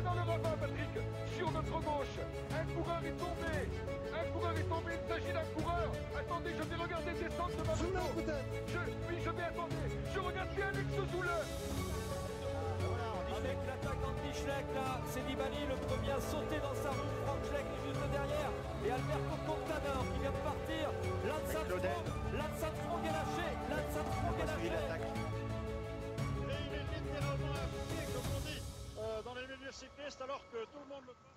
dans le ravin, Patrick Sur notre gauche. Un coureur est tombé. Un coureur est tombé, il s'agit d'un coureur. Attendez, je vais regarder descendre de ma moto. je, Oui, je vais attendre. Je regarde si Alex Zoule avec l'attaque d'Anti-Schleck là, c'est Nibali le premier à sauter dans sa roue, Franck Schleck est juste derrière, et Alberto Contador qui vient de partir, Lance Armstrong est lâché, Lance Armstrong est lâché. Dans les milieux cyclistes, alors que tout le monde le fait.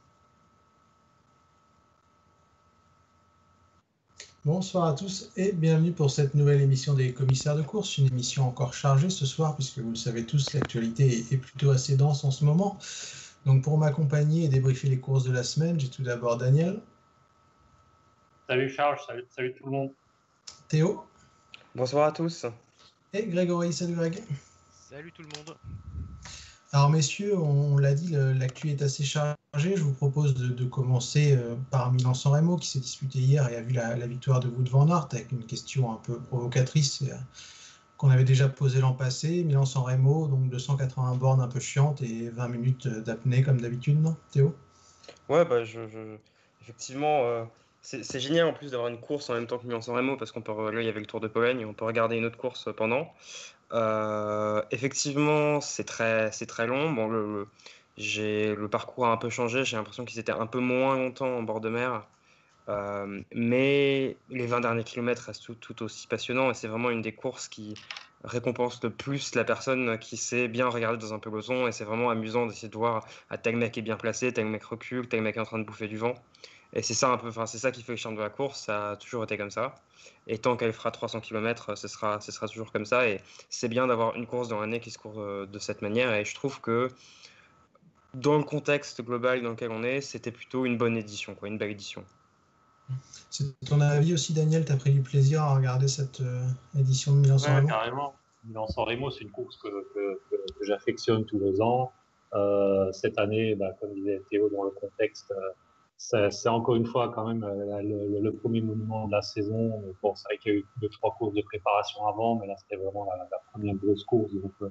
Bonsoir à tous et bienvenue pour cette nouvelle émission des commissaires de course, une émission encore chargée ce soir puisque vous le savez tous, l'actualité est plutôt assez dense en ce moment. Donc pour m'accompagner et débriefer les courses de la semaine, j'ai tout d'abord Daniel. Salut Charles, salut, salut tout le monde. Théo. Bonsoir à tous. Et Grégory, salut Greg. Salut tout le monde. Alors messieurs, on, l'a dit, l'actu est assez chargée. Je vous propose de, commencer euh, par Milan-San Remo qui s'est disputé hier et a vu la, victoire de Wout van Aert avec une question un peu provocatrice euh, qu'on avait déjà posée l'an passé. Milan-San Remo, donc 280 bornes un peu chiantes et 20 minutes d'apnée comme d'habitude, non Théo? Ouais, bah, je, effectivement, euh, c'est génial en plus d'avoir une course en même temps que Milan-San Remo parce qu'on peut, là il y avait le Tour de Pologne, on peut regarder une autre course pendant. Euh, effectivement, c'est très, c'est très long. Bon, le, parcours a un peu changé. J'ai l'impression qu'ils étaient un peu moins longtemps en bord de mer. Euh, mais les 20 derniers kilomètres restent tout, aussi passionnants et c'est vraiment une des courses qui récompense le plus la personne qui sait bien regarder dans un peloton et c'est vraiment amusant d'essayer de voir à tel mec est bien placé, tel mec recule, tel mec est en train de bouffer du vent. Et c'est ça un peu, enfin c'est ça qui fait le charme de la course. Ça a toujours été comme ça. Et tant qu'elle fera 300 km, ce sera, ce sera toujours comme ça. Et c'est bien d'avoir une course dans l'année qui se court euh, de cette manière. Et je trouve que dans le contexte global dans lequel on est, c'était plutôt une bonne édition, quoi, une belle édition. C'est ton avis aussi, Daniel? Tu as pris du plaisir à regarder cette euh, édition de Milan-San Remo? Carrément. Milan-San Remo, c'est une course que, que, que, j'affectionne tous les ans. Euh, cette année, bah, comme disait Théo, dans le contexte c'est encore une fois quand même euh, le, premier monument de la saison. Bon, c'est vrai qu'il y a eu deux, trois courses de préparation avant, mais là, c'était vraiment la, première grosse course. Donc, euh,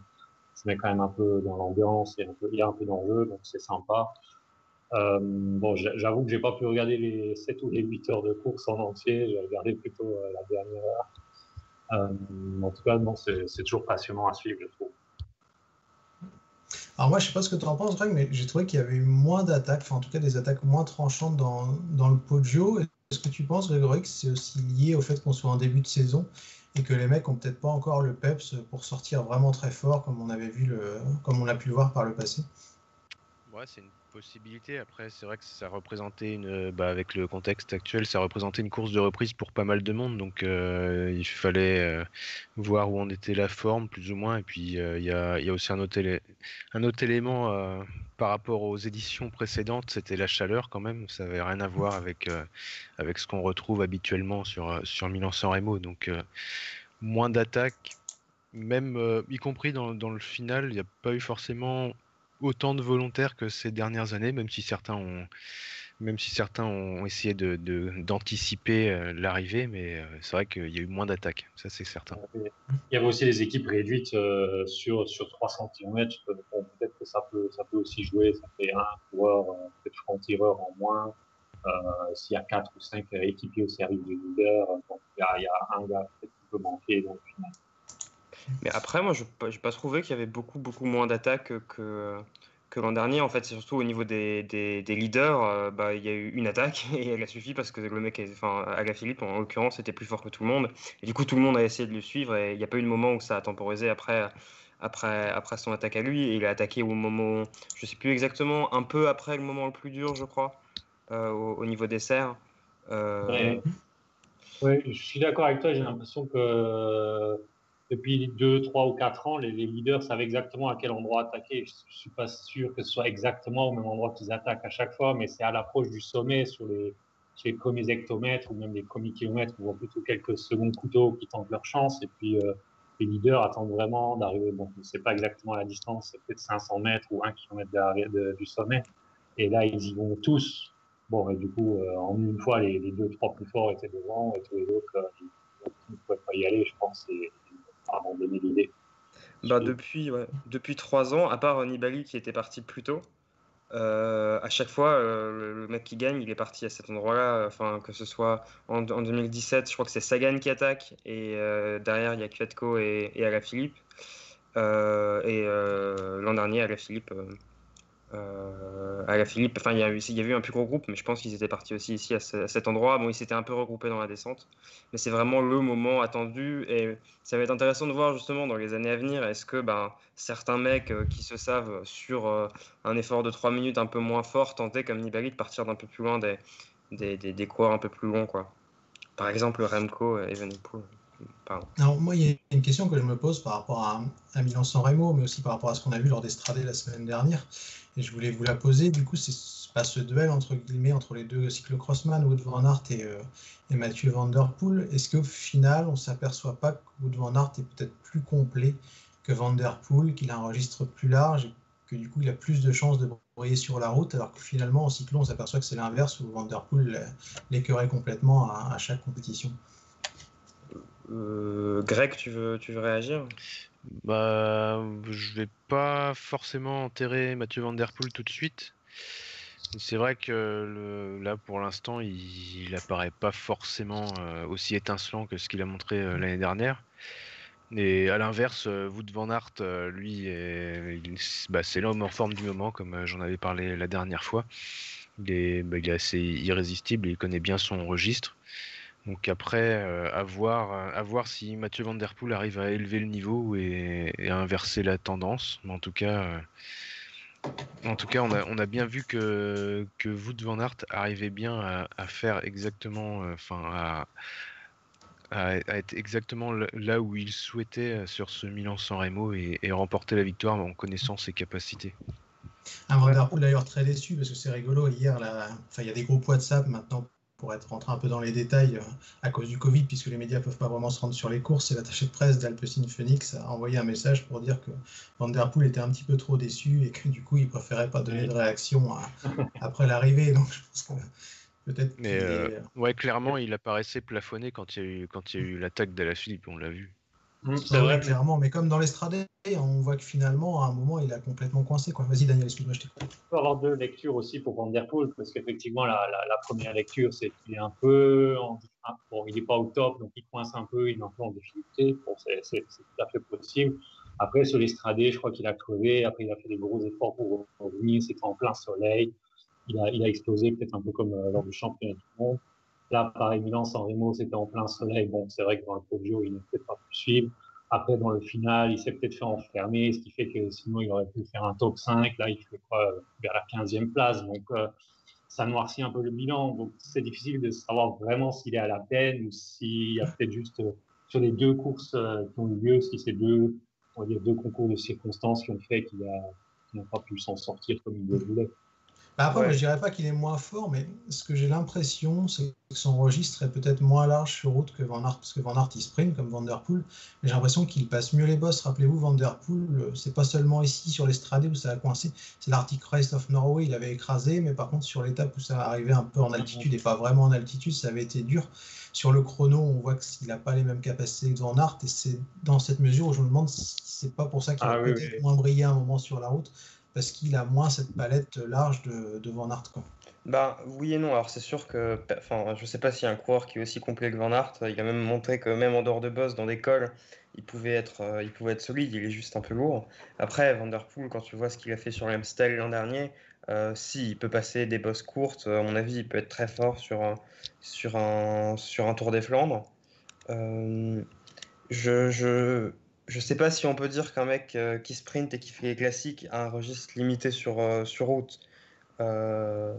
se met quand même un peu dans l'ambiance et il y a un peu d'enjeu, donc c'est sympa. Euh, bon, j'avoue que j'ai pas pu regarder les 7 ou les 8 heures de course en entier. J'ai regardé plutôt la dernière heure. En tout cas, non, c'est toujours passionnant à suivre, je trouve. Alors moi, je sais pas ce que tu en penses, Greg, mais j'ai trouvé qu'il y avait eu moins d'attaques, enfin en tout cas des attaques moins tranchantes dans, le Poggio. Est-ce que tu penses, Grégory, que c'est aussi lié au fait qu'on soit en début de saison et que les mecs ont peut-être pas encore le peps pour sortir vraiment très fort comme on avait vu le, comme on l'a pu le voir par le passé? Possibilité. Après, c'est vrai que ça représentait une, bah, avec le contexte actuel, ça représentait une course de reprise pour pas mal de monde. Donc, euh, il fallait euh, voir où en était la forme, plus ou moins. Et puis, euh, il y, a, aussi un autre, un autre élément par rapport aux éditions précédentes, c'était la chaleur quand même. Ça avait rien à voir avec, avec ce qu'on retrouve habituellement sur, sur Milan-San Remo. Donc, moins d'attaques, même y compris dans, dans le final, il n'y a pas eu forcément autant de volontaires que ces dernières années, même si certains ont, même si certains ont essayé de, d'anticiper euh, l'arrivée, mais euh, c'est vrai qu'il y a eu moins d'attaques, ça c'est certain. Il y avait aussi des équipes réduites euh, sur, sur 300 km, peut-être que ça peut, ça peut aussi jouer, ça fait un coureur, peut-être franc-tireur en moins, s'il y a quatre ou cinq équipiers au service du leader, il y a, un gars qui peut manquer, mais après, moi, je n'ai pas trouvé qu'il y avait beaucoup, beaucoup moins d'attaques que, que l'an dernier. En fait, c'est surtout au niveau des, des, leaders, euh, bah, il y a eu une attaque et elle a suffi parce que le mec, enfin, Philippe, en l'occurrence, était plus fort que tout le monde. Et du coup, tout le monde a essayé de le suivre et il n'y a pas eu de moment où ça a temporisé après, après, après son attaque à lui. Et il a attaqué au moment, je sais plus exactement, un peu après le moment le plus dur, je crois, euh, au, niveau des serres. Euh... Oui, je suis d'accord avec toi. J'ai l'impression que depuis deux, trois ou quatre ans, les, leaders savent exactement à quel endroit attaquer. Je, ne suis pas sûr que ce soit exactement au même endroit qu'ils attaquent à chaque fois, mais c'est à l'approche du sommet sur les, les premiers hectomètres ou même les premiers kilomètres, on voit plutôt quelques secondes couteaux qui tentent leur chance. Et puis, euh, les leaders attendent vraiment d'arriver. Bon, ne sait pas exactement la distance, c'est peut-être 500 mètres ou 1 km de, du sommet. Et là, ils y vont tous. Bon, et du coup, euh, en une fois, les, les, deux, trois plus forts étaient devant et tous les autres, euh, ils ne pouvaient pas y aller, je pense. L'idée. bah, depuis, ouais, depuis trois ans, à part Nibali qui était parti plus tôt, euh, à chaque fois, euh, le, mec qui gagne, il est parti à cet endroit-là. Enfin, que ce soit en, 2017, je crois que c'est Sagan qui attaque, et euh, derrière, il y a Kvetko et, et Alaphilippe. et l'an dernier, Alaphilippe à la Philippe. Enfin, il y, a eu, un plus gros groupe, mais je pense qu'ils étaient partis aussi ici à, cet endroit. Bon, ils s'étaient un peu regroupés dans la descente, mais c'est vraiment le moment attendu et ça va être intéressant de voir justement dans les années à venir est-ce que ben, certains mecs euh, qui se savent sur euh, un effort de 3 minutes un peu moins fort tenter comme Nibali de partir d'un peu plus loin des, des, un peu plus longs. Quoi. Par exemple, Remco et Evenepoel. Alors, moi, il y a une question que je me pose par rapport à, Milan-San Remo, mais aussi par rapport à ce qu'on a vu lors des Stradés la semaine dernière. Et je voulais vous la poser. Du coup, c'est pas ce duel entre guillemets entre les deux cyclocrossman, Wood van Aert et, euh, et Mathieu Van Der Poel. Est-ce qu'au final, on s'aperçoit pas que Wood van Aert est peut-être plus complet que Van Der Poel, qu'il a un registre plus large et que du coup, il a plus de chances de briller sur la route, alors que finalement, en cyclo, on s'aperçoit que c'est l'inverse, où Van Der Poel l'écœurait complètement à, chaque compétition? Euh, Greg, tu veux, tu veux réagir bah, je vais pas forcément enterrer Mathieu Van Der Poel tout de suite. C'est vrai que là, pour l'instant, il, il apparaît pas forcément euh, aussi étincelant que ce qu'il a montré euh, l'année dernière. Et à l'inverse, euh, Wout Van Aert, lui, bah, c'est l'homme en forme du moment, comme j'en avais parlé la dernière fois. Il est, bah, il est assez irrésistible, il connaît bien son registre. Donc après, euh, à, voir, à voir si Mathieu Van Der Poel arrive à élever le niveau et, à inverser la tendance. Mais en tout cas, euh, en tout cas on, a, bien vu que, que Van Aert arrivait bien à, faire exactement, euh, enfin à, être exactement là où il souhaitait sur ce Milan-San Remo et, remporter la victoire en connaissant ses capacités. Un Van Der Poel d'ailleurs très déçu parce que c'est rigolo. Hier, il y a des groupes WhatsApp maintenant pour être rentré un peu dans les détails, euh, à cause du Covid, puisque les médias ne peuvent pas vraiment se rendre sur les courses, et l'attaché de presse d'Alpecin Phoenix a envoyé un message pour dire que Van Der Poel était un petit peu trop déçu et que du coup, il préférait pas donner de réaction après l'arrivée. Donc, je pense que peut-être. Mais euh, ouais, clairement, il apparaissait plafonné quand il y a eu, quand il y a eu l'attaque Philippe, on l'a vu. Mmh, c'est vrai, clairement. Mais comme dans l'Estradé, on voit que finalement, à un moment, il a complètement coincé. Vas-y, Daniel, excuse-moi, je t'écoute. Il peut avoir deux lectures aussi pour Van Der Poel, parce qu'effectivement, la, la, première lecture, c'est qu'il est un peu. En, bon, il n'est pas au top, donc il coince un peu, il est un peu en difficulté. Bon, c'est tout à fait possible. Après, sur l'Estradé, je crois qu'il a crevé. Après, il a fait des gros efforts pour revenir. C'était en plein soleil. Il a, il a explosé, peut-être un peu comme euh, lors du championnat du monde. Là, pareil, Milan, San Remo, c'était en plein soleil. Bon, c'est vrai que dans le Poggio, il n'a peut-être pas pu suivre. Après, dans le final, il s'est peut-être fait enfermer, ce qui fait que sinon, il aurait pu faire un top 5. Là, il fait quoi vers la 15e place. Donc, euh, ça noircit un peu le bilan. Donc, c'est difficile de savoir vraiment s'il est à la peine ou s'il y a peut-être juste euh, sur les deux courses euh, qui ont eu lieu, si c'est deux concours de circonstances qui ont fait qu'il n'a pas pu s'en sortir comme il le voulait. Bah, après, je dirais pas qu'il est moins fort, mais ce que j'ai l'impression, c'est que son registre est peut-être moins large sur route que Van Aert, parce que Van Aert, il sprint comme Van Der Poel, mais j'ai l'impression qu'il passe mieux les bosses. Rappelez-vous, Van Der Poel, euh, c'est pas seulement ici sur l'Estradé où ça a coincé, c'est l'Arctic Race of Norway, il avait écrasé, mais par contre, sur l'étape où ça arrivait un peu en altitude et pas vraiment en altitude, ça avait été dur. Sur le chrono, on voit qu'il n'a pas les mêmes capacités que Van Aert, et c'est dans cette mesure où je me demande si c'est pas pour ça qu'il a ah peut-être moins brillé un moment sur la route parce qu'il a moins cette palette large de, Van Aert. Quoi. Bah, oui et non. Alors, c'est sûr que. Enfin, je sais pas s'il y a un coureur qui est aussi complet que Van Aert. Il a même montré que, même en dehors de boss, dans des cols, il pouvait, être, euh, il pouvait être solide. Il est juste un peu lourd. Après, Van Der Poel, quand tu vois ce qu'il a fait sur l'Amstel l'an dernier, euh, si, il peut passer des bosses courtes. À mon avis, il peut être très fort sur un, sur un, sur un Tour des Flandres. Euh, je, je, je sais pas si on peut dire qu'un mec euh, qui sprint et qui fait les classiques a un registre limité sur, euh, sur route. Euh...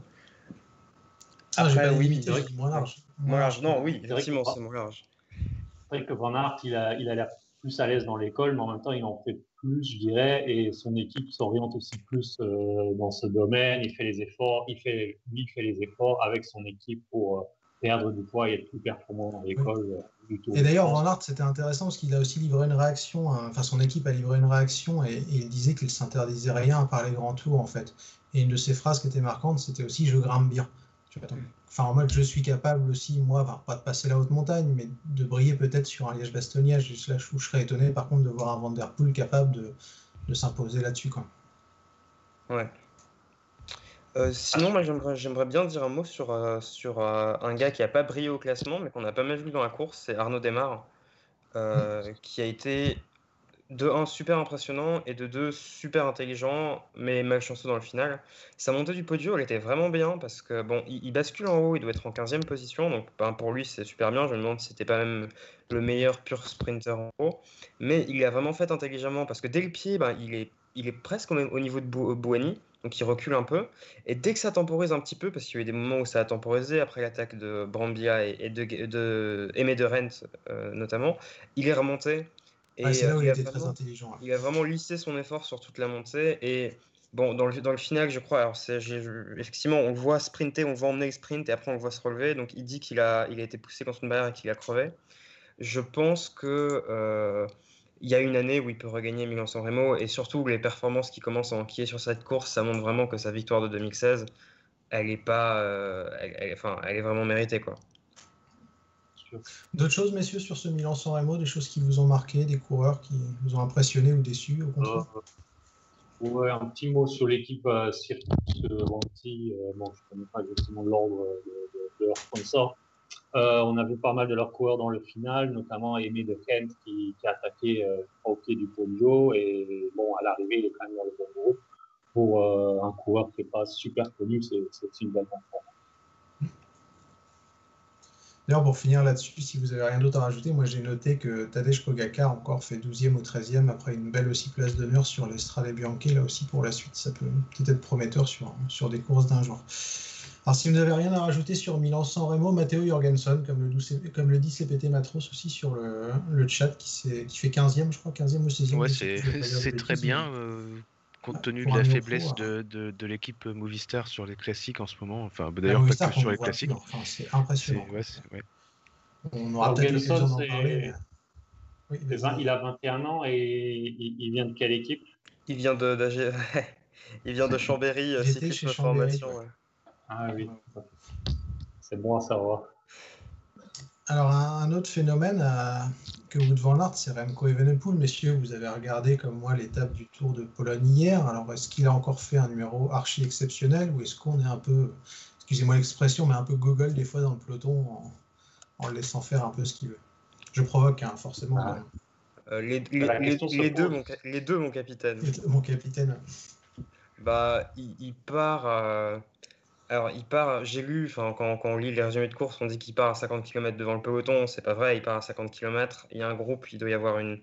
Ah, Après, oui, c'est moins large. Moins large, non, oui, effectivement, c'est moins large. C'est vrai que Van Aert, il a il a l'air plus à l'aise dans l'école, mais en même temps, il en fait plus, je dirais, et son équipe s'oriente aussi plus euh, dans ce domaine. Il fait les efforts, il fait, lui, il fait les efforts avec son équipe pour perdre du poids et être plus performant dans l'école. Et d'ailleurs, Van Aert, c'était intéressant parce qu'il a aussi livré une réaction, enfin son équipe a livré une réaction et, il disait qu'il s'interdisait rien par les grands tours en fait. Et une de ses phrases qui était marquante, c'était aussi je grimpe bien. Enfin, moi, je suis capable aussi, moi, pas de passer la haute montagne, mais de briller peut-être sur un Liège-Bastogne-Liège. Là, je, serais étonné, par contre, de voir un Vanderpool capable de, de s'imposer là-dessus. Quoi. Ouais. Euh, sinon, moi, j'aimerais bien dire un mot sur, euh, sur euh, un gars qui n'a pas brillé au classement, mais qu'on n'a pas mal vu dans la course, c'est Arnaud Desmar, mmh. qui a été de 1 super impressionnant et de 2 super intelligent, mais malchanceux dans le final. Sa montée du podium, elle était vraiment bien parce que bon, il, bascule en haut, il doit être en 15e position, donc ben, pour lui c'est super bien. Je me demande si c'était pas même le meilleur pur sprinter en haut, mais il a vraiment fait intelligemment parce que dès le pied, ben, il, est, il est presque au, au niveau de Bouani, donc il recule un peu. Et dès que ça temporise un petit peu, parce qu'il y a eu des moments où ça a temporisé après l'attaque de Brambia et, de, de Aimé de Rent euh, notamment, il est remonté c'est là où il, était très intelligent. Il a vraiment lissé son effort sur toute la montée. Et bon, dans le, dans le final, je crois, alors effectivement, on le voit sprinter, on le voit emmener le sprint et après on le voit se relever. Donc il dit qu'il a, il a été poussé contre une barrière et qu'il a crevé. Je pense que. Euh, il y a une année où il peut regagner Milan-San Remo et surtout les performances qui commencent à enquiller sur cette course, ça montre vraiment que sa victoire de 2016, elle est pas, euh, elle, enfin, elle est vraiment méritée quoi. D'autres choses, messieurs, sur ce Milan-San Remo, des choses qui vous ont marqué, des coureurs qui vous ont impressionné ou déçu, au contraire? Euh, Ouais, un petit mot sur l'équipe euh, Circus euh, Vanti. Euh, bon, je ne connais pas exactement l'ordre de, de, leur sponsor. On a vu pas mal de leurs coureurs dans le final, notamment Aimé de Kent qui, a attaqué au pied du podio. Et bon, à l'arrivée, il est quand même dans le bon groupe. Pour un coureur qui n'est pas super connu, c'est une belle performance. D'ailleurs, pour finir là-dessus, si vous avez rien d'autre à rajouter, moi j'ai noté que Tadej Pogacar encore fait 12e ou 13e après une belle aussi place d'honneur sur l'Estrade Bianchi. Là aussi pour la suite, ça peut peut-être être prometteur sur, sur des courses d'un jour. Alors si vous n'avez rien à rajouter sur Milan-San Remo, Matteo Jorgensen, comme le, comme le dit CPT Matros aussi sur le, le chat, qui, qui fait 15e, je crois, 15e ou 16e. Ouais, c'est très bien. Euh, compte tenu de la faiblesse de, de, l'équipe Movistar sur les classiques en ce moment. Enfin, bah, d'ailleurs, pas que sur les classiques. c'est impressionnant. Ouais, On aura peut-être l'occasion d'en parler. il a 21 ans et il, vient de quelle équipe? Il vient de, il vient de Chambéry, cyclisme formation. Ah oui, c'est bon à savoir. Alors, un, autre phénomène à, que Wood Van Aert, c'est Remco Evenepoel. Messieurs, vous avez regardé comme moi l'étape du Tour de Pologne hier. Alors, est-ce qu'il a encore fait un numéro archi exceptionnel ou est-ce qu'on est un peu, excusez-moi l'expression, mais un peu gogol des fois dans le peloton en, le laissant faire un peu ce qu'il veut? Je provoque, hein, forcément. Ah. Euh, les, deux, mon, les deux, mon capitaine. Mon capitaine. Bah, il, part. à alors, il part, j'ai lu, enfin, quand, on lit les résumés de course, on dit qu'il part à 50 km devant le peloton. C'est pas vrai, il part à 50 km. Il y a un groupe, il doit y avoir une,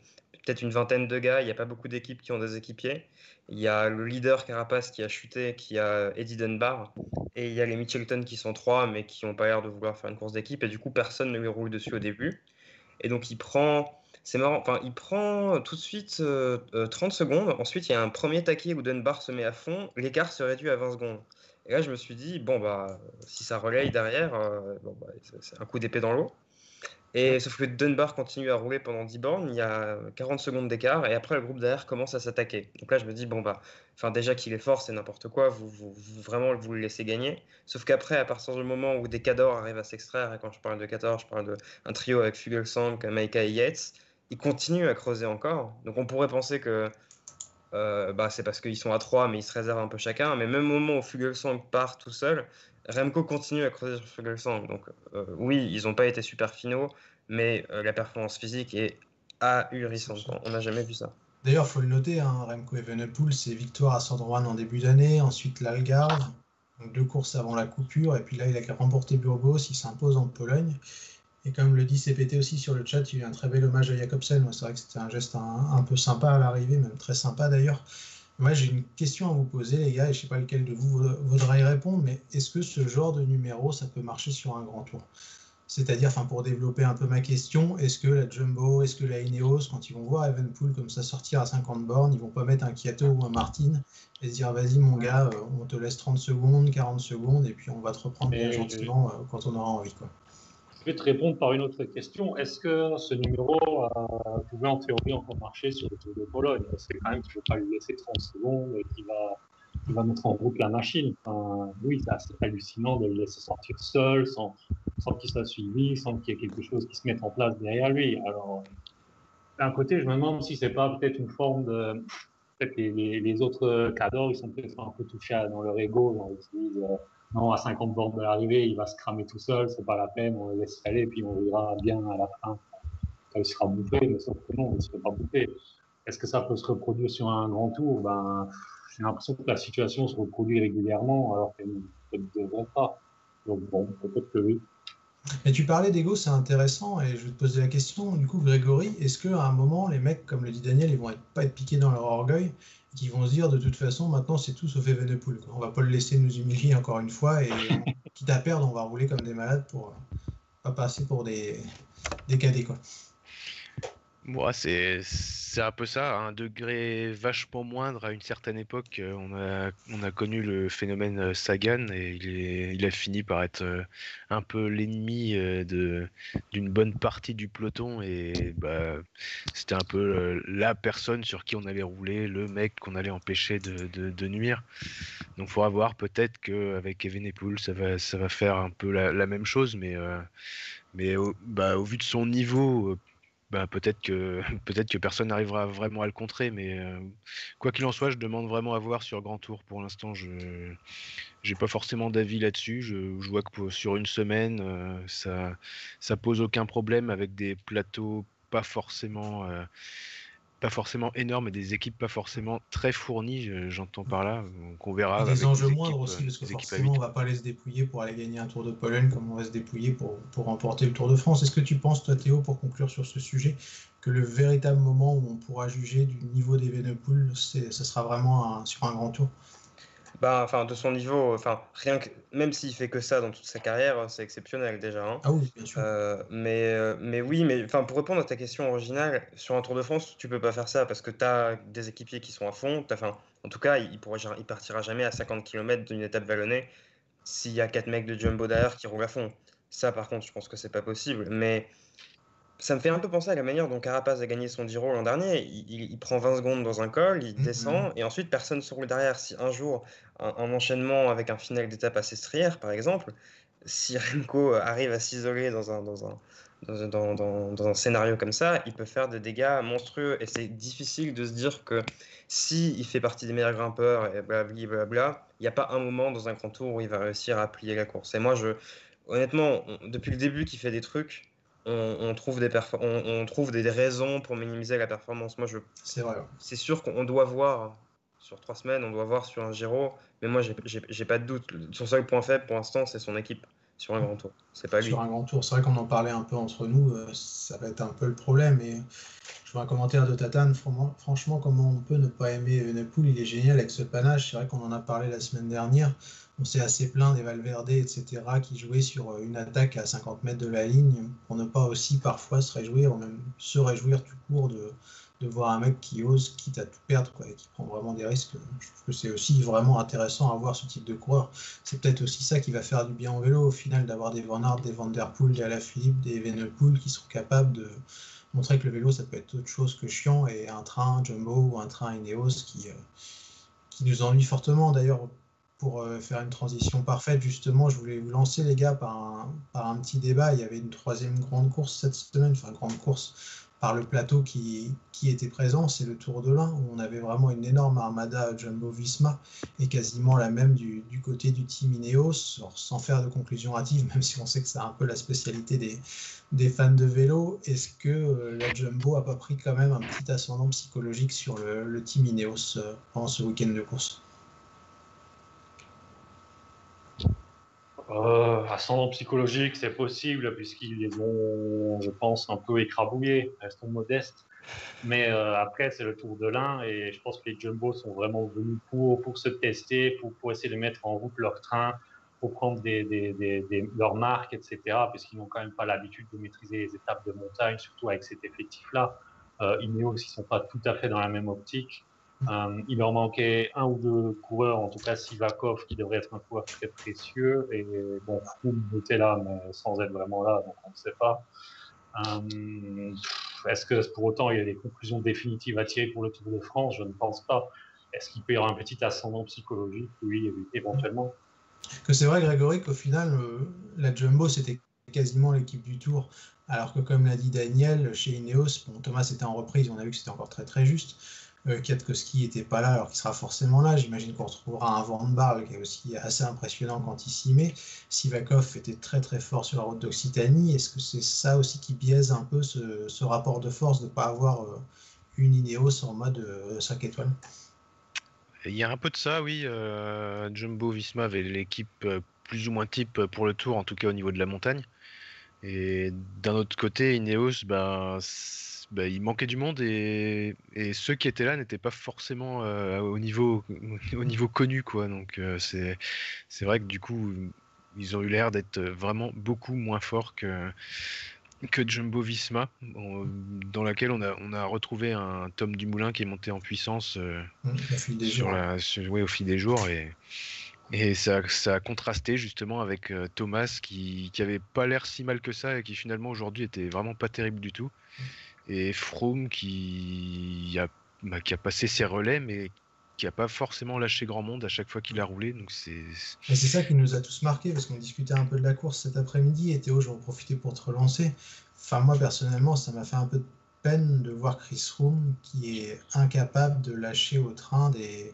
peut-être une vingtaine de gars. Il n'y a pas beaucoup d'équipes qui ont des équipiers. Il y a le leader Carapace qui a chuté, qui a Eddie Dunbar. Et il y a les Mitchelton qui sont trois, mais qui n'ont pas l'air de vouloir faire une course d'équipe. Et du coup, personne ne lui roule dessus au début. Et donc, il prend. C'est marrant, enfin, il prend tout de suite 30 euh, euh, secondes. Ensuite, il y a un premier taquet où Dunbar se met à fond. L'écart se réduit à 20 secondes. Et là, je me suis dit, bon, bah, si ça relaye derrière, euh, bon, bah, c'est un coup d'épée dans l'eau. Et sauf que Dunbar continue à rouler pendant 10 bornes, il y a 40 secondes d'écart, et après le groupe derrière commence à s'attaquer. Donc là, je me dis, bon, bah, enfin, déjà qu'il est fort, c'est n'importe quoi, vous, vous, vraiment, vous le laissez gagner. Sauf qu'après, à partir du moment où des cadors arrivent à s'extraire, et quand je parle de cadors, je parle d'un trio avec Fugelsang, Maika et Yates, ils continuent à creuser encore. Donc on pourrait penser que euh, bah, c'est parce qu'ils sont à 3, mais ils se réservent un peu chacun. Mais même au moment où Fugelsang part tout seul, Remco continue à creuser sur Fugelsang. Donc euh, oui, ils n'ont pas été super finaux, mais euh, la performance physique est ahurissante. On n'a jamais vu ça. D'ailleurs, il faut le noter, hein, Remco Evenepoel, c'est victoire à Sandroine en début d'année, ensuite l'Algarve, deux courses avant la coupure, et puis là, il a remporté Burgos, il s'impose en Pologne. Et comme le dit CPT aussi sur le chat, il y a eu un très bel hommage à Jacobsen. C'est vrai que c'était un geste un, peu sympa à l'arrivée, même très sympa d'ailleurs. Moi, j'ai une question à vous poser, les gars, et je ne sais pas lequel de vous voudra y répondre, mais est-ce que ce genre de numéro, ça peut marcher sur un grand tour? C'est-à-dire, enfin, pour développer un peu ma question, est-ce que la Jumbo, est-ce que la Ineos, quand ils vont voir Evenpool comme ça sortir à 50 bornes, ils vont pas mettre un Kiato ou un Martin et se dire, vas-y, mon gars, euh, on te laisse 30 secondes, 40 secondes, et puis on va te reprendre bien gentiment euh, quand on aura envie, quoi? Je vais te répondre par une autre question. Est-ce que ce numéro euh, pouvait en théorie encore marcher sur le Tour de Pologne? C'est quand même qu'il ne faut pas lui laisser 30 secondes et qu'il va, il va mettre en route la machine. oui, c'est assez hallucinant de le laisser sortir seul, sans, sans qu'il soit suivi, sans qu'il y ait quelque chose qui se mette en place derrière lui. Alors, d'un côté, je me demande si c'est pas peut-être une forme de. Peut-être les, les, autres cadors, ils sont peut-être un peu touchés dans leur ego. ils se disent non, à 50 bornes de l'arrivée, il va se cramer tout seul, c'est pas la peine, on le laisse aller, puis on verra bien à la fin quand il sera bouffé, mais sauf que non, il ne sera pas bouffé. Est-ce que ça peut se reproduire sur un grand tour? Ben, J'ai l'impression que la situation se reproduit régulièrement, alors qu'elle ne devrait pas. Donc bon, peut-être que oui. Mais tu parlais d'ego, c'est intéressant, et je vais te poser la question, du coup, Grégory, est-ce qu'à un moment, les mecs, comme le dit Daniel, ils vont être, pas être piqués dans leur orgueil, et qu'ils vont se dire, de toute façon, maintenant, c'est tout sauf Evenepoel. On va pas le laisser nous humilier encore une fois, et quitte à perdre, on va rouler comme des malades pour euh, pas passer pour des, des cadets, quoi. Moi, c'est un peu ça, un degré vachement moindre à une certaine époque. Euh, on a, on a connu le phénomène euh, Sagan et il, a fini par être euh, un peu l'ennemi d'une bonne partie du peloton et bah, c'était un peu la personne sur qui on allait rouler, le mec qu'on allait empêcher de, de, nuire. Donc, il faudra voir peut-être qu'avec Evenepoel, ça va, ça va faire un peu la, même chose, mais, mais bah, au vu de son niveau bah, peut-être que personne n'arrivera vraiment à le contrer, mais euh, quoi qu'il en soit, je demande vraiment à voir sur Grand Tour. Pour l'instant, je n'ai pas forcément d'avis là-dessus. Je, vois que sur une semaine, euh, ça ça pose aucun problème avec des plateaux pas forcément euh, pas forcément énorme et des équipes pas forcément très fournies, j'entends par là. qu'on verra. des enjeux moindres aussi, parce que forcément, on va pas aller se dépouiller pour aller gagner un Tour de Pologne comme on va se dépouiller pour, pour remporter le Tour de France. Est-ce que tu penses, toi, Théo, pour conclure sur ce sujet, que le véritable moment où on pourra juger du niveau des Venepool, ce sera vraiment sur un grand tour? Bah, enfin, de son niveau, enfin, rien que, même s'il fait que ça dans toute sa carrière, c'est exceptionnel déjà. Hein. Ah oui, bien sûr. Euh, mais, euh, mais oui, mais enfin, pour répondre à ta question originale, sur un Tour de France, tu peux pas faire ça parce que tu as des équipiers qui sont à fond. Enfin, en tout cas, il, pourra, il partira jamais à 50 km d'une étape vallonnée s'il y a quatre mecs de jumbo derrière qui roulent à fond. Ça, par contre, je pense que c'est pas possible. Mais ça me fait un peu penser à la manière dont Carapaz a gagné son Giro l'an dernier. Il, prend 20 secondes dans un col, il mmh, descend, mmh. et ensuite personne ne se roule derrière. Si un jour, un, enchaînement avec un final d'étape assez strière, par exemple, si Remco arrive à s'isoler dans un, dans, un, dans, dans, dans, un scénario comme ça, il peut faire des dégâts monstrueux. Et c'est difficile de se dire que si il fait partie des meilleurs grimpeurs, et blablabla, il n'y a pas un moment dans un grand tour où il va réussir à plier la course. Et moi, je, honnêtement, depuis le début qu'il fait des trucs, on, trouve des on, trouve des raisons pour minimiser la performance. Moi, je, c'est vrai. C'est sûr qu'on doit voir sur trois semaines, on doit voir sur un Giro, mais moi, j'ai pas de doute. Son seul point faible pour l'instant, c'est son équipe sur un grand tour. C'est pas lui. Sur un grand tour, c'est vrai qu'on en parlait un peu entre nous, euh, ça va être un peu le problème. Et je vois un commentaire de Tatane. Franchement, comment on peut ne pas aimer Evenepoel? Il est génial avec ce panache. C'est vrai qu'on en a parlé la semaine dernière on s'est assez plaint des Valverde, etc., qui jouaient sur euh, une attaque à 50 mètres de la ligne, pour ne pas aussi parfois se réjouir, ou même se réjouir tout court de, voir un mec qui ose, quitte à tout perdre, qui prend vraiment des risques. Je trouve que c'est aussi vraiment intéressant à voir ce type de coureur. C'est peut-être aussi ça qui va faire du bien au vélo, au final, d'avoir des Van Aert, des Van Der Poel, des Alaphilippe, des Evenepoel qui sont capables de montrer que le vélo, ça peut être autre chose que chiant, et un train Jumbo ou un train Ineos qui, euh, qui nous ennuie fortement. D'ailleurs, pour euh, faire une transition parfaite, justement, je voulais vous lancer, les gars, par un, par un petit débat. Il y avait une troisième grande course cette semaine, enfin, grande course par le plateau qui, qui était présent, c'est le Tour de l'Ain, où on avait vraiment une énorme armada Jumbo-Visma, et quasiment la même du, côté du team Ineos, sans faire de conclusion hâtive, même si on sait que c'est un peu la spécialité des, fans de vélo. Est-ce que euh, la Jumbo a pas pris quand même un petit ascendant psychologique sur le, le team Ineos euh, pendant ce week-end de course? Euh, ascendant psychologique, c'est possible, puisqu'ils les ont, je pense, un peu écrabouillés, restons modestes. Mais euh, après, c'est le tour de l'un, et je pense que les Jumbo sont vraiment venus pour, pour se tester, pour, pour essayer de mettre en route leur train, pour prendre des, des, leurs marques, etc., puisqu'ils n'ont quand même pas l'habitude de maîtriser les étapes de montagne, surtout avec cet effectif-là. Euh, Ineos, ils ne sont pas tout à fait dans la même optique. Euh, il leur manquait un ou deux coureurs, en tout cas Sivakov, qui devrait être un coureur très précieux. Et bon, Froome était là, mais sans être vraiment là, donc on ne sait pas. Euh, est-ce que pour autant il y a des conclusions définitives à tirer pour le Tour de France? Je ne pense pas. est-ce qu'il peut y avoir un petit ascendant psychologique? Oui, éventuellement. Que c'est vrai, Grégory, qu'au final, la Jumbo, c'était quasiment l'équipe du tour. Alors que, comme l'a dit Daniel, chez Ineos, bon, Thomas était en reprise, on a vu que c'était encore très très juste. Euh, Kwiatkowski n'était pas là, alors qu'il sera forcément là. J'imagine qu'on retrouvera un Van Barle qui est aussi assez impressionnant quand il s'y met. Sivakov était très très fort sur la route d'Occitanie. Est-ce que c'est ça aussi qui biaise un peu ce, rapport de force de ne pas avoir euh, une Ineos en mode 5 euh, étoiles? Il y a un peu de ça, oui. Jumbo Visma avait l'équipe plus ou moins type pour le tour, en tout cas au niveau de la montagne. Et d'un autre côté, Ineos, ben, bah, il manquait du monde et, ceux qui étaient là n'étaient pas forcément euh, au, niveau, au niveau connu. Quoi. Donc euh, c'est, c'est vrai que du coup, ils ont eu l'air d'être vraiment beaucoup moins forts que, que Jumbo Visma, dans laquelle on a, on a retrouvé un Tom Dumoulin qui est monté en puissance euh, sur la, au fil des jours. Et, et ça, ça, a contrasté justement avec Thomas qui, qui avait pas l'air si mal que ça et qui finalement aujourd'hui était vraiment pas terrible du tout. Et Froome qui a, bah, qui a passé ses relais, mais qui n'a pas forcément lâché grand monde à chaque fois qu'il a roulé. C'est ça qui nous a tous marqué parce qu'on discutait un peu de la course cet après-midi et Théo, je vais en profiter pour te relancer. Enfin, moi personnellement, ça m'a fait un peu de peine de voir Chris Froome qui est incapable de lâcher au train des,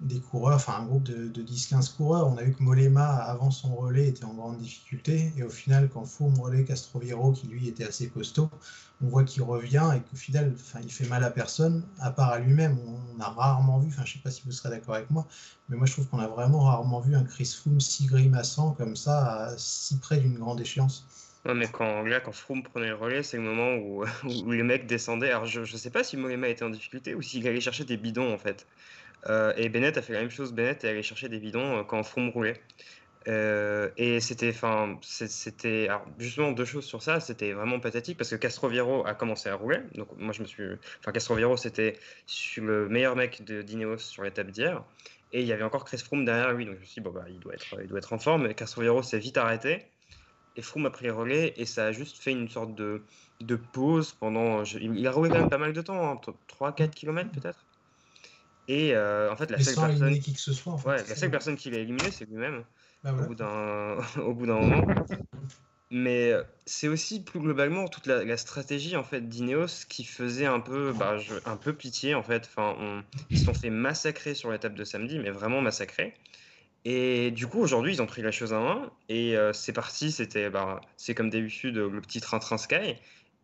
des coureurs, enfin un groupe de, 10-15 coureurs. On a vu que Molema, avant son relais, était en grande difficulté. Et au final, quand Froome relais Castroviro, qui lui était assez costaud, on voit qu'il revient et qu'au final, il fait mal à personne, à part à lui-même. On, a rarement vu, enfin, je ne sais pas si vous serez d'accord avec moi, mais moi je trouve qu'on a vraiment rarement vu un Chris Froome si grimaçant comme ça, si près d'une grande échéance. Non, mais quand, là, quand Froome prenait le relais, c'est le moment où, où, les mecs descendaient. Alors, je ne sais pas si Molema était en difficulté ou s'il allait chercher des bidons, en fait. Euh, et Bennett a fait la même chose. Bennett est allé chercher des bidons euh, quand Froome roulait. Euh, et c'était, enfin, c'était justement deux choses sur ça. C'était vraiment pathétique parce que Castroviro a commencé à rouler. Donc moi je me suis, enfin Castroviro c'était le meilleur mec de d'Ineos sur l'étape d'hier. Et il y avait encore Chris Froome derrière lui. Donc je me suis dit bon bah il doit être, il doit être en forme. Castroviro s'est vite arrêté et Froome a pris le relais et ça a juste fait une sorte de, de pause pendant. il a roulé quand même pas mal de temps, 3-4 hein, km peut-être. Et euh, en fait, la seule personne. Qui que ce soit, ouais, la seule personne qui l'a éliminé, c'est lui-même. Bah au bout d'un au bout d'un moment. Mais c'est aussi plus globalement toute la, stratégie en fait d'Ineos qui faisait un peu, bah, un peu pitié en fait. Enfin, ils se sont fait massacrer sur l'étape de samedi, mais vraiment massacrer. Et du coup, aujourd'hui, ils ont pris la chose en main et euh, c'est parti. C'était, bah, c'est comme d'habitude le petit train-train Sky.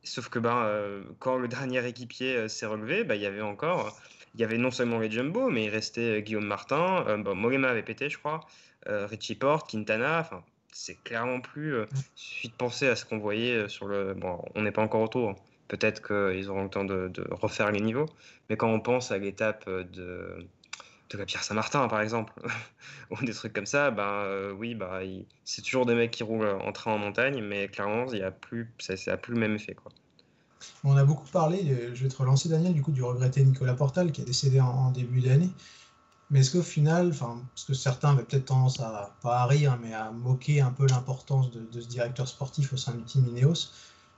Sauf que bah, euh, quand le dernier équipier s'est relevé, bah, il y avait encore il y avait non seulement les Jumbo, mais il restait euh, Guillaume Martin, euh, bon, avait pété, je crois, euh, Richie Porte, Quintana, enfin, c'est clairement plus. il suffit de penser à ce qu'on voyait sur le. Bon, on n'est pas encore autour. Peut-être qu'ils auront le temps de, refaire les niveaux. Mais quand on pense à l'étape de, de la Pierre Saint-Martin, par exemple, ou des trucs comme ça, ben oui, bah, c'est toujours des mecs qui roulent en train en montagne, mais clairement, il y a plus, ça n'a plus le même effet. Quoi. On a beaucoup parlé, euh, je vais te relancer Daniel, du coup, du regretté Nicolas Portal qui a décédé en, début d'année. Mais est-ce qu'au final, parce que certains avaient peut-être tendance à, pas à rire, mais à moquer un peu l'importance de, ce directeur sportif au sein du team Ineos,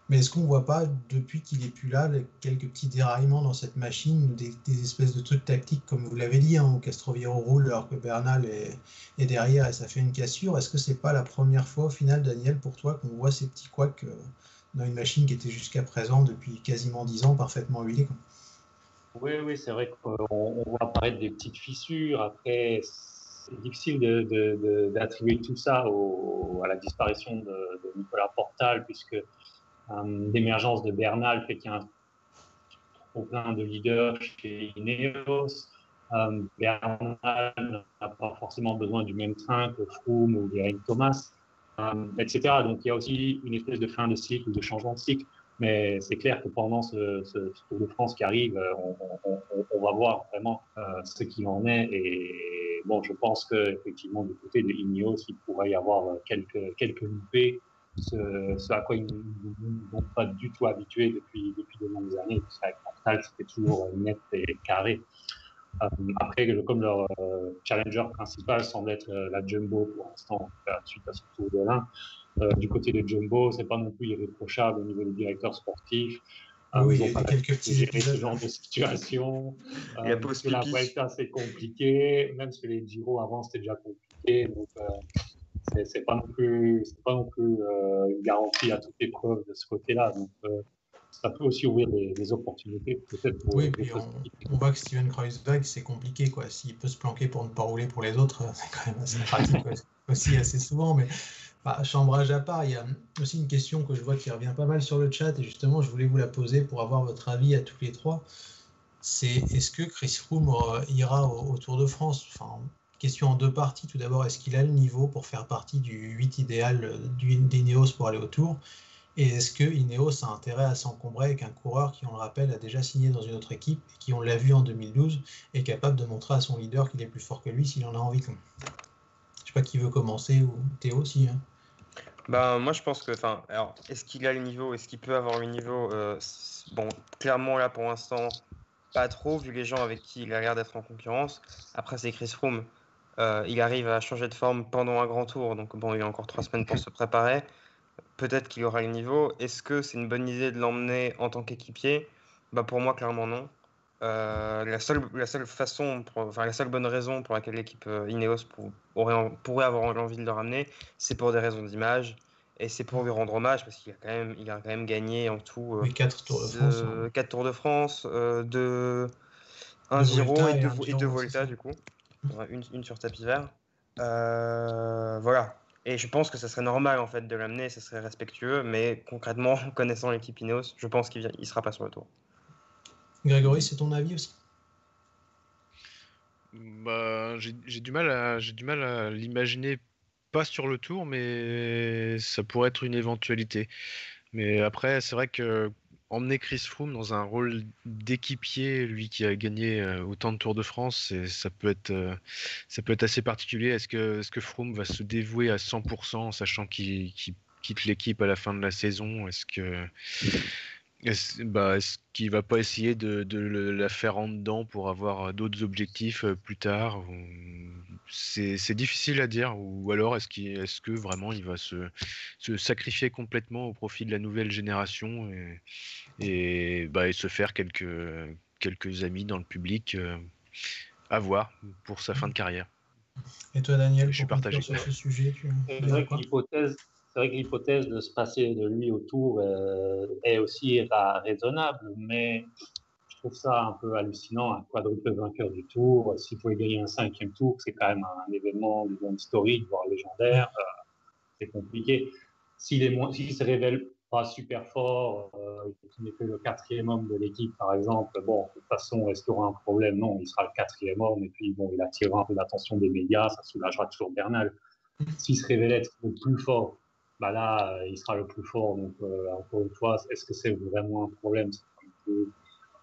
mais est-ce qu'on ne voit pas, depuis qu'il est plus là, quelques petits déraillements dans cette machine, des, espèces de trucs tactiques, comme vous l'avez dit, hein, où Castroviro roule alors que Bernal est, est, derrière et ça fait une cassure Est-ce que c'est pas la première fois, au final, Daniel, pour toi, qu'on voit ces petits couacs euh, dans une machine qui était jusqu'à présent, depuis quasiment 10 ans, parfaitement huilée. Oui, oui, c'est vrai qu'on voit apparaître des petites fissures. Après, c'est difficile d'attribuer tout ça à la disparition de, Nicolas Portal, puisque euh, l'émergence de Bernal fait qu'il y a un trop plein de leaders chez Ineos. Euh, Bernal n'a pas forcément besoin du même train que Froome ou Eric Thomas. Euh, etc. Donc il y a aussi une espèce de fin de cycle ou de changement de cycle. Mais c'est clair que pendant ce, Tour de France qui arrive, euh, on, va voir vraiment euh, ce qu'il en est. Et bon, je pense qu'effectivement, du côté de Ineos, il pourrait y avoir quelques, quelques loupés, ce, à quoi ils ne sont pas du tout habitués depuis, depuis de longues années. Parce qu'avec Portal, c'était toujours net et carré. Euh, après, comme leur euh, challenger principal semble être euh, la Jumbo pour l'instant, suite à ce tour de l'un, du côté de Jumbo, c'est pas non plus irréprochable au niveau du directeur sportif. Ah oui, il y a quelques petits ce genre de situation. Euh, parce que la Vuelta, c'est compliqué. Même si les Giro avant, c'était déjà compliqué. Donc, euh, c'est pas non plus, pas non plus euh, une garantie à toute épreuve de ce côté-là. Donc, euh, ça peut aussi ouvrir des, opportunités peut-être pour Oui, puis on, voit que Steven Kreuzberg, c'est compliqué. quoi. S'il peut se planquer pour ne pas rouler pour les autres, c'est quand même assez pratique aussi assez souvent. Mais bah, chambrage à part, il y a aussi une question que je vois qui revient pas mal sur le chat et justement, je voulais vous la poser pour avoir votre avis à tous les trois. C'est est-ce que Chris Froome euh, ira au, Tour de France? Enfin, Question en deux parties. Tout d'abord, est-ce qu'il a le niveau pour faire partie du 8 idéal euh, du, d'Ineos pour aller au Tour? Et est-ce que Ineos a intérêt à s'encombrer avec un coureur qui, on le rappelle, a déjà signé dans une autre équipe et qui, on l'a vu en 2012, est capable de montrer à son leader qu'il est plus fort que lui s'il en a envie Je sais pas qui veut commencer ou Théo aussi. Hein. Bah, moi, je pense que. Enfin, alors, est-ce qu'il a le niveau? Est-ce qu'il peut avoir le niveau? Euh, Bon, clairement, là, pour l'instant, pas trop, vu les gens avec qui il a l'air d'être en concurrence. Après, c'est Chris Froome. Euh, il arrive à changer de forme pendant un grand tour, donc bon, il a encore trois semaines pour se préparer. Peut-être qu'il aura le niveau. Est-ce que c'est une bonne idée de l'emmener en tant qu'équipier? Bah, Pour moi, clairement, non. Euh, la, seule, la seule façon, enfin la seule bonne raison pour laquelle l'équipe euh, Ineos aurait, pourrait avoir envie de le ramener, c'est pour des raisons d'image et c'est pour lui rendre hommage parce qu'il a quand même, il a quand même gagné en tout 4 Tours de France, 4 hein. Tours de France, de 1 Giro et 2 et, Volta du coup, une, une, sur tapis vert. Euh, voilà. Et je pense que ça serait normal en fait de l'amener, ça serait respectueux, mais concrètement, connaissant l'équipe Ineos, je pense qu'il ne sera pas sur le tour. Grégory, c'est ton avis aussi? Bah, J'ai du mal à, du mal à l'imaginer, pas sur le tour, mais ça pourrait être une éventualité. Mais après, c'est vrai que emmener Chris Froome dans un rôle d'équipier, lui qui a gagné euh, autant de Tours de France, ça peut être, euh, ça peut être assez particulier. Est-ce que, que Froome va se dévouer à 100%, sachant qu'il quitte l'équipe à la fin de la saison? Est-ce que est-ce bah, est qu'il va pas essayer de, la faire en dedans pour avoir d'autres objectifs euh, plus tard c'est, difficile à dire. Ou alors est-ce, est que vraiment il va se, sacrifier complètement au profit de la nouvelle génération et, bah, se faire quelques, quelques amis dans le public euh, à voir pour sa fin de carrière? Et toi Daniel, je suis partagé sur ce sujet. Tu... l'hypothèse c'est vrai que l'hypothèse de se passer de lui autour euh, est aussi raisonnable, mais je trouve ça un peu hallucinant, un quadruple vainqueur du tour. S'il pouvait gagner un cinquième tour, c'est quand même un événement historique, voire légendaire. Euh, c'est compliqué. S'il se révèle pas super fort, euh, qu'il n'est que le quatrième homme de l'équipe, par exemple, bon, de toute façon, est-ce qu'il y aura un problème Non, il sera le quatrième homme, et puis bon, il attirera un peu l'attention des médias, ça soulagera toujours Bernal. S'il se révèle être le plus fort, bah là, euh, il sera le plus fort. Donc, euh, encore une fois, est-ce que c'est vraiment un problème?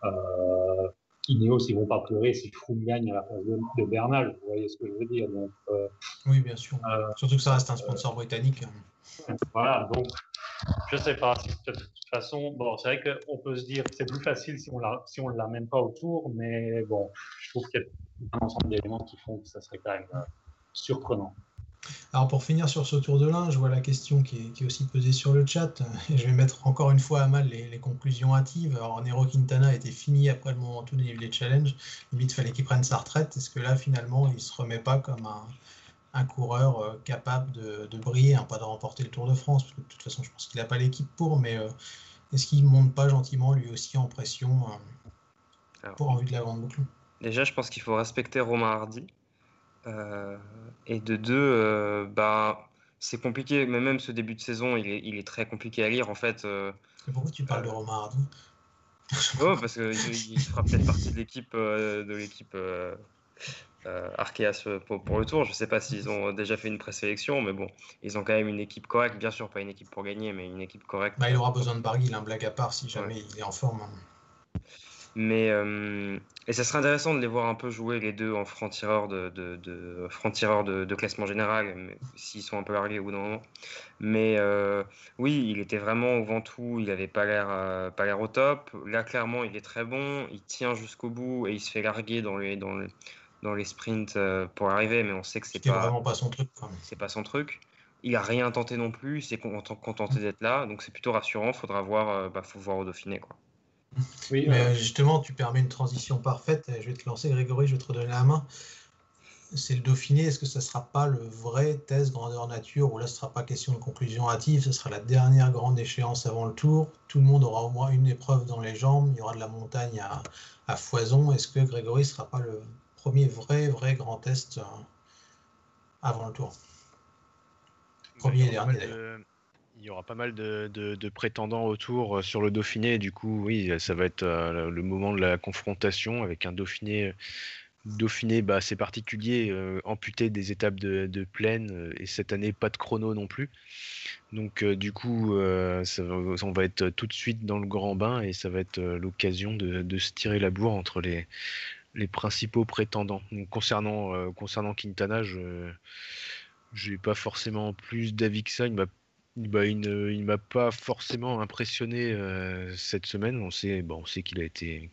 Euh, Ineos, ils vont pas pleurer si Froome gagne à la place de, Bernal. Vous voyez ce que je veux dire donc, euh, Oui, bien sûr. Surtout que ça reste un sponsor britannique. Voilà, donc je sais pas. De toute façon, bon, c'est vrai qu'on peut se dire que c'est plus facile si on ne si on l'amène pas autour, mais bon, je trouve qu'il y a un ensemble d'éléments qui font que ça serait quand même surprenant. Alors pour finir sur ce tour de l'un, je vois la question qui est, aussi posée sur le chat. Et je vais mettre encore une fois à mal les, conclusions hâtives. Alors Nero Quintana était fini après le moment tout des challenges. Limite, il fallait qu'il prenne sa retraite. Est-ce que là, finalement, il ne se remet pas comme un, coureur euh, capable de, briller, hein, pas de remporter le Tour de France? Parce que de toute façon, je pense qu'il n'a pas l'équipe pour, mais euh, est-ce qu'il ne monte pas gentiment lui aussi en pression euh, pour en vue de la grande boucle? Déjà, je pense qu'il faut respecter Romain Hardy euh, et de deux, euh, bah, c'est compliqué, mais même ce début de saison, il est, il est très compliqué à lire en fait. Euh, pourquoi tu parles de Romain Hardy? Oh, parce qu'il il fera peut-être partie de l'équipe de l'équipe Arkeas pour, le tour. Je ne sais pas s'ils ont déjà fait une présélection, mais bon, ils ont quand même une équipe correcte. Bien sûr, pas une équipe pour gagner, mais une équipe correcte. Bah, il aura besoin de Barguil, un blague à part, si jamais il est en forme. Hein. Mais euh, et ça serait intéressant de les voir un peu jouer les deux en franc-tireur de, de, de, franc de, de, classement général, s'ils sont un peu largués ou non. Mais euh, oui, il était vraiment au Ventoux, il n'avait pas l'air euh, pas l'air au top. Là, clairement, il est très bon, il tient jusqu'au bout et il se fait larguer dans les dans les, dans les sprints pour arriver, mais on sait que c'est pas vraiment pas son truc. C'est pas son truc. Il a rien tenté non plus, il s'est contenté d'être là, donc c'est plutôt rassurant. Faudra voir, bah, faut voir au Dauphiné quoi. Oui, mais justement, tu permets une transition parfaite. Je vais te lancer, Grégory, je vais te redonner la main. C'est le Dauphiné. Est-ce que ça ne sera pas le vrai test grandeur nature où là, ce ne sera pas question de conclusion hâtive Ce sera la dernière grande échéance avant le tour. Tout le monde aura au moins une épreuve dans les jambes. Il y aura de la montagne à, foison. Est-ce que Grégory ne sera pas le premier vrai, vrai grand test euh, avant le tour? Premier et dernier d'ailleurs il y aura pas mal de, prétendants autour euh, sur le Dauphiné. Du coup, oui, ça va être euh, le moment de la confrontation avec un Dauphiné, Dauphiné bah, assez particulier, euh, amputé des étapes de, plaine et cette année pas de chrono non plus. Donc, du coup, on va être tout de suite dans le grand bain et ça va être l'occasion de, se tirer la bourre entre les, principaux prétendants. concernant, concernant Quintana, je n'ai pas forcément plus d'avis que ça. Bah, il ne m'a pas forcément impressionné euh, cette semaine. On sait, qu'il a été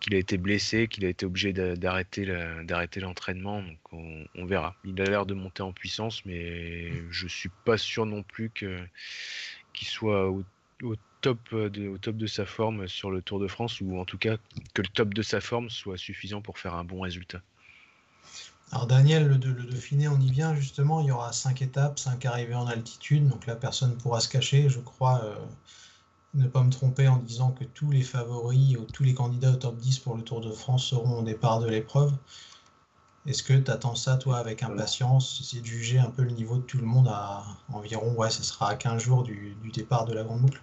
qu'il a été blessé, qu'il a été obligé d'arrêter d'arrêter l'entraînement. Donc on, verra. Il a l'air de monter en puissance, mais je suis pas sûr non plus qu'il soit au, top de, au top de sa forme sur le Tour de France, ou en tout cas que le top de sa forme soit suffisant pour faire un bon résultat. Alors Daniel, le, Dauphiné, on y vient justement, il y aura cinq étapes, cinq arrivées en altitude, donc la personne pourra se cacher. Je crois euh, ne pas me tromper en disant que tous les favoris, ou tous les candidats au top 10 pour le Tour de France seront au départ de l'épreuve. Est-ce que tu attends ça, toi, avec impatience Essayer de juger un peu le niveau de tout le monde à environ, ouais, ce sera à 15 jours du, départ de la grande boucle?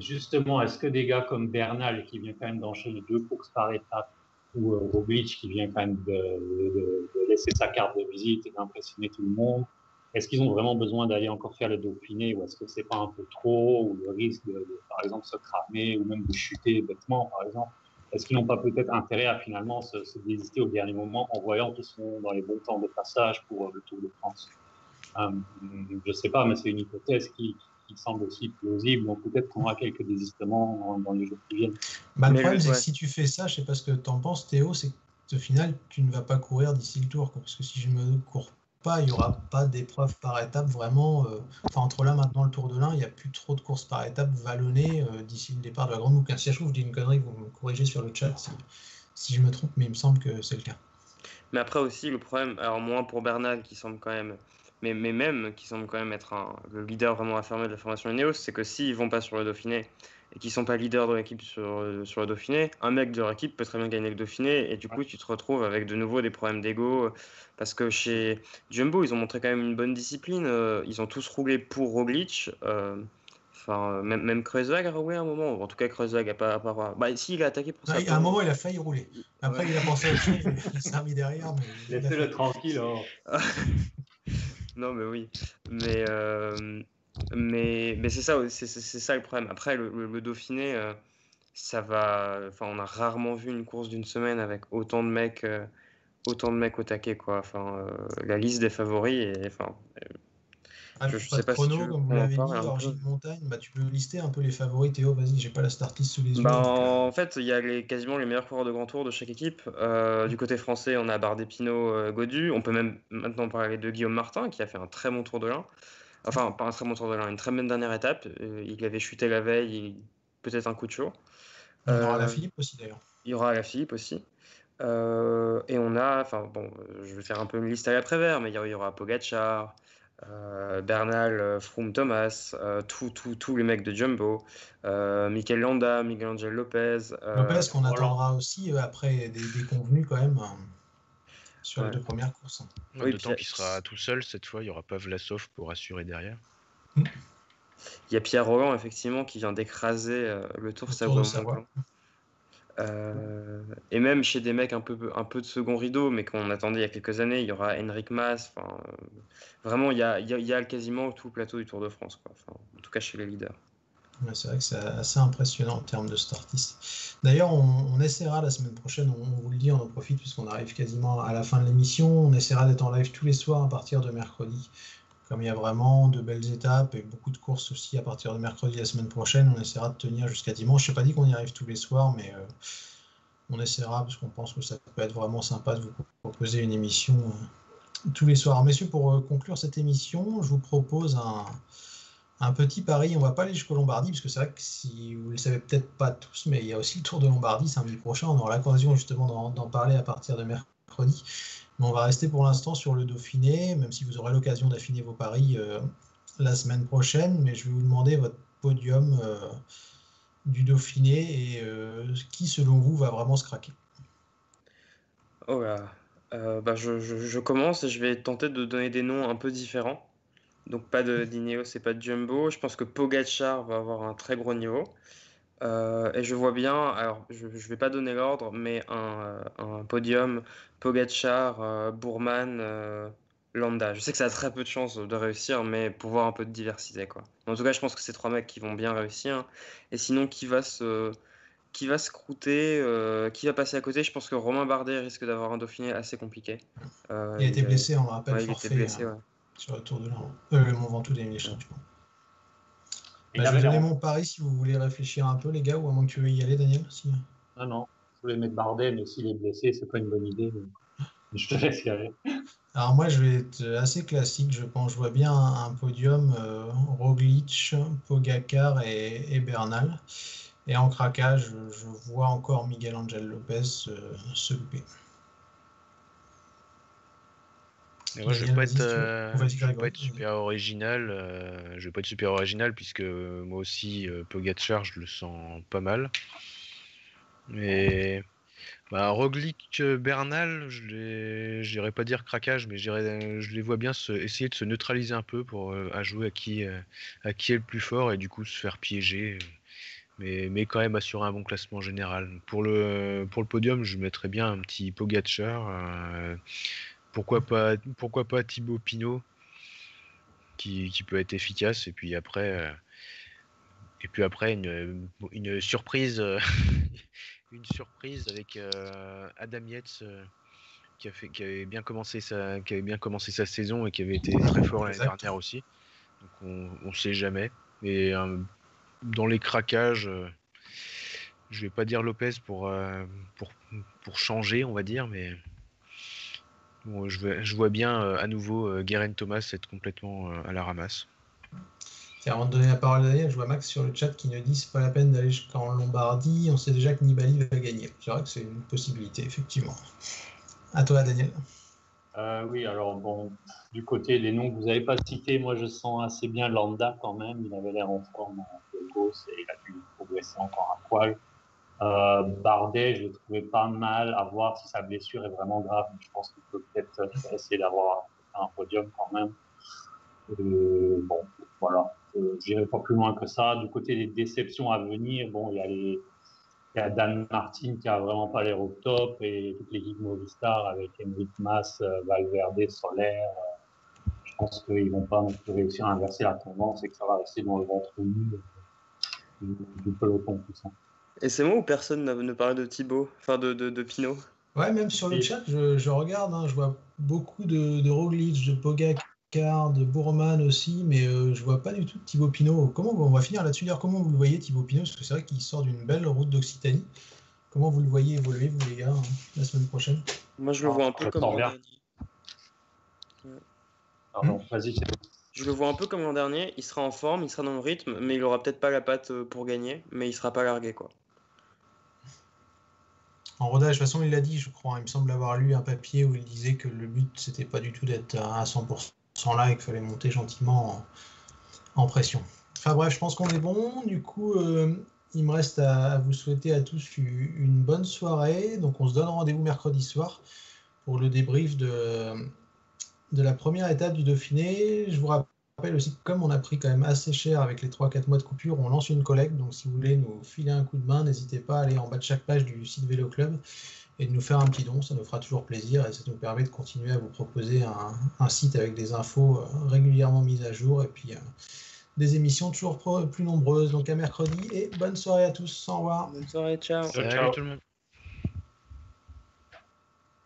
Justement, est-ce que des gars comme Bernal, qui vient quand même d'enchaîner deux courses par étape, ou euh, Roglic qui vient quand même de, laisser sa carte de visite et d'impressionner tout le monde. Est-ce qu'ils ont vraiment besoin d'aller encore faire le Dauphiné ou est-ce que c'est pas un peu trop ou le risque de, par exemple se cramer ou même de chuter bêtement par exemple? Est-ce qu'ils n'ont pas peut-être intérêt à finalement se, se, désister au dernier moment en voyant qu'ils sont dans les bons temps de passage pour euh, le Tour de France? Euh, Je sais pas, mais c'est une hypothèse qui, qui semble aussi plausible. Donc peut-être qu'on aura quelques désistements dans les jours qui viennent. Bah, le problème, c'est que si tu fais ça, je sais pas ce que tu en penses, Théo, c'est que au final, tu ne vas pas courir d'ici le tour. Parce que si je ne me cours pas, il n'y aura pas d'épreuve par étape vraiment. Euh, enfin, entre là, maintenant, le Tour de l'Ain, il n'y a plus trop de courses par étape vallonnées euh, d'ici le départ de la Grande Boucle. Si je trouve, je dis une connerie, vous me corrigez sur le chat si, si je me trompe, mais il me semble que c'est le cas. Mais après aussi, le problème, alors moins pour Bernal qui semble quand même mais, mais même qui semble quand même être un, le leader vraiment affirmé de la formation Ineos, c'est que s'ils vont pas sur le Dauphiné et qu'ils sont pas leaders de l'équipe sur, sur le Dauphiné, un mec de leur équipe peut très bien gagner le Dauphiné et du coup tu te retrouves avec de nouveau des problèmes d'ego parce que chez Jumbo ils ont montré quand même une bonne discipline, euh, ils ont tous roulé pour Roglic. Euh, enfin, même, même Kreuzweg a roulé à un moment. En tout cas, Kreuzweg a pas. pas... Bah, si, il a attaqué pour ça. à un moment, il a failli rouler. Après, il a pensé à autre chose. Il s'est remis derrière. Laissez-le tranquille. Hein. Non, mais oui. Mais, euh, mais, mais c'est ça, ça le problème. Après, le, Dauphiné, euh, ça va. Enfin, on a rarement vu une course d'une semaine avec autant de mecs, euh, autant de mecs au taquet, quoi. Enfin, la liste des favoris, et, ah, je, sais pas chrono, si tu comme vous l'avez dit, Montagne, bah, tu peux lister un peu les favoris, Théo, vas-y, j'ai pas la start list sous les yeux. Bah, en fait, il y a les, quasiment les meilleurs coureurs de grand tour de chaque équipe. Euh, du côté français, on a Bardet Pinot, euh, Godu. On peut même maintenant parler de Guillaume Martin, qui a fait un très bon tour de l'un. Enfin, pas un très bon tour de l'un, une très bonne dernière étape. Euh, il avait chuté la veille, peut-être un coup de chaud. Il y aura la Philippe aussi, d'ailleurs. Il y aura la Philippe aussi. et on a, enfin bon, je vais faire un peu une liste à l'après-vert, mais il y aura Pogachar, euh, Bernal, euh, Froome Thomas, euh, tous les mecs de Jumbo, Mikel Landa, Miguel Angel Lopez. Lopez qu'on attendra aussi après des, convenus quand même sur les deux premières courses. Oui, D'autant qu'il sera tout seul cette fois, il n'y aura pas Vlasov pour assurer derrière. Il y a Pierre Roland effectivement qui vient d'écraser le Tour Savoie. Euh, et même chez des mecs un peu, un peu de second rideau, mais qu'on attendait il y a quelques années, il y aura Henrik Mas. Euh, vraiment, il y a, il y a, quasiment tout le plateau du Tour de France. Quoi. en tout cas, chez les leaders. c'est vrai que c'est assez impressionnant en termes de startistes. D'ailleurs, on, essaiera la semaine prochaine, on, vous le dit, on en profite puisqu'on arrive quasiment à la fin de l'émission. On essaiera d'être en live tous les soirs à partir de mercredi comme il y a vraiment de belles étapes et beaucoup de courses aussi à partir de mercredi la semaine prochaine, on essaiera de tenir jusqu'à dimanche. Je n'ai pas dit qu'on y arrive tous les soirs, mais euh, on essaiera parce qu'on pense que ça peut être vraiment sympa de vous proposer une émission euh, tous les soirs. Messieurs, pour euh, conclure cette émission, je vous propose un, petit pari. On va pas aller jusqu'au Lombardie, parce que c'est vrai que si vous le savez peut-être pas tous, mais il y a aussi le Tour de Lombardie samedi prochain. On aura l'occasion justement d'en parler à partir de mercredi. On va rester pour l'instant sur le Dauphiné, même si vous aurez l'occasion d'affiner vos paris euh, la semaine prochaine. Mais je vais vous demander votre podium euh, du Dauphiné et euh, qui, selon vous, va vraiment se craquer. Oh là. bah je, commence et je vais tenter de donner des noms un peu différents. Donc pas de Dineo, c'est pas de Jumbo. Je pense que Pogachar va avoir un très gros niveau. Euh, et je vois bien, alors je ne vais pas donner l'ordre, mais un, un podium Pogachar, euh, Bourman, euh, Landa. Je sais que ça a très peu de chances de réussir, mais pour voir un peu de diversité. Quoi. En tout cas, je pense que c'est trois mecs qui vont bien réussir. Et sinon, qui va se, qui va se croûter, qui va passer à côté? Je pense que Romain Bardet risque d'avoir un Dauphiné assez compliqué. il a été blessé, on le rappelle. il a été blessé, hein sur le Tour de l'An. Euh, le Mont Ventoux des champions. Je vais donner mon pari si vous voulez réfléchir un peu, les gars, ou à moins que tu veuilles y aller, Daniel. Si... Non, non, je voulais mettre Bardet, mais s'il est blessé, c'est pas une bonne idée. Je te laisse y aller. Alors moi, je vais être assez classique. Je pense, je vois bien un, podium euh, Roglic, Pogacar et, Bernal. Et en craquage, je, vois encore Miguel Angel Lopez euh, se louper. Moi, je vais pas être, euh, vais pas être super original. Euh, je vais pas être super original puisque moi aussi, euh, Pogacar, je le sens pas mal. Mais bah, Roglic, Bernal, je les, j'irais pas dire craquage, mais je les vois bien essayer de se neutraliser un peu pour à jouer à qui, à qui est le plus fort et du coup se faire piéger. Mais, mais quand même assurer un bon classement général. Pour le, pour le podium, je mettrais bien un petit Pogacar pourquoi pas, pourquoi pas Thibaut Pinot qui, peut être efficace et puis après euh, et puis après une, une surprise une surprise avec euh, Adam Yates euh, qui a fait qui avait bien commencé sa qui avait bien commencé sa saison et qui avait été très fort l'année dernière aussi. Donc on, on sait jamais. Mais dans les craquages je vais pas dire Lopez pour, pour, pour changer on va dire mais je, vois, bien euh, à nouveau euh, Guerin Thomas être complètement euh, à la ramasse. avant de donner la parole à Daniel, je vois Max sur le chat qui nous dit c'est pas la peine d'aller jusqu'en Lombardie, on sait déjà que Nibali va gagner. C'est vrai que c'est une possibilité, effectivement. À toi, Daniel. oui, alors bon, du côté des noms que vous n'avez pas cités, moi je sens assez bien Landa quand même. Il avait l'air en forme en Burgos et il a dû progresser encore un poil. Euh, Bardet, je le trouvais pas mal à voir si sa blessure est vraiment grave. Je pense qu'il peut peut-être essayer d'avoir un podium quand même. bon, voilà. Euh, J'irai pas plus loin que ça. Du côté des déceptions à venir, bon, il y a les, il y a Dan Martin qui a vraiment pas l'air au top et toute l'équipe Movistar avec Henrik Mas, euh, Valverde, Solaire. Euh, je pense qu'ils vont pas réussir à inverser la tendance et que ça va rester dans le ventre du, du peloton tout ça. Et c'est moi ou personne ne parlait de Thibaut, enfin de, de, de Pinot Ouais, même sur le chat, je, regarde, hein, je vois beaucoup de, de Roglic, de Pogacar, de Bourman aussi, mais euh, je vois pas du tout de Thibaut Pinot. Comment on va finir là-dessus D'ailleurs, comment vous le voyez Thibaut Pinot? Parce que c'est vrai qu'il sort d'une belle route d'Occitanie. Comment vous le voyez évoluer, vous les gars, hein, la semaine prochaine? Moi, je le vois un peu comme l'an dernier. Pardon, vas-y. Je le vois un peu comme l'an dernier. Il sera en forme, il sera dans le rythme, mais il aura peut-être pas la patte euh, pour gagner, mais il sera pas largué, quoi. En rodage, de toute façon, il l'a dit, je crois. Il me semble avoir lu un papier où il disait que le but, c'était pas du tout d'être à 100% là et qu'il fallait monter gentiment en, pression. Enfin bref, je pense qu'on est bon. Du coup, euh, il me reste à, vous souhaiter à tous une bonne soirée. Donc, on se donne rendez-vous mercredi soir pour le débrief de, de la première étape du Dauphiné. Je vous rappelle rappelle aussi que comme on a pris quand même assez cher avec les 3-4 mois de coupure, on lance une collecte. Donc si vous voulez nous filer un coup de main, n'hésitez pas à aller en bas de chaque page du site Vélo Club et de nous faire un petit don. Ça nous fera toujours plaisir et ça nous permet de continuer à vous proposer un, site avec des infos euh, régulièrement mises à jour et puis euh, des émissions toujours plus nombreuses. Donc à mercredi et bonne soirée à tous. Au revoir. Bonne soirée, ciao. ciao. tout le monde.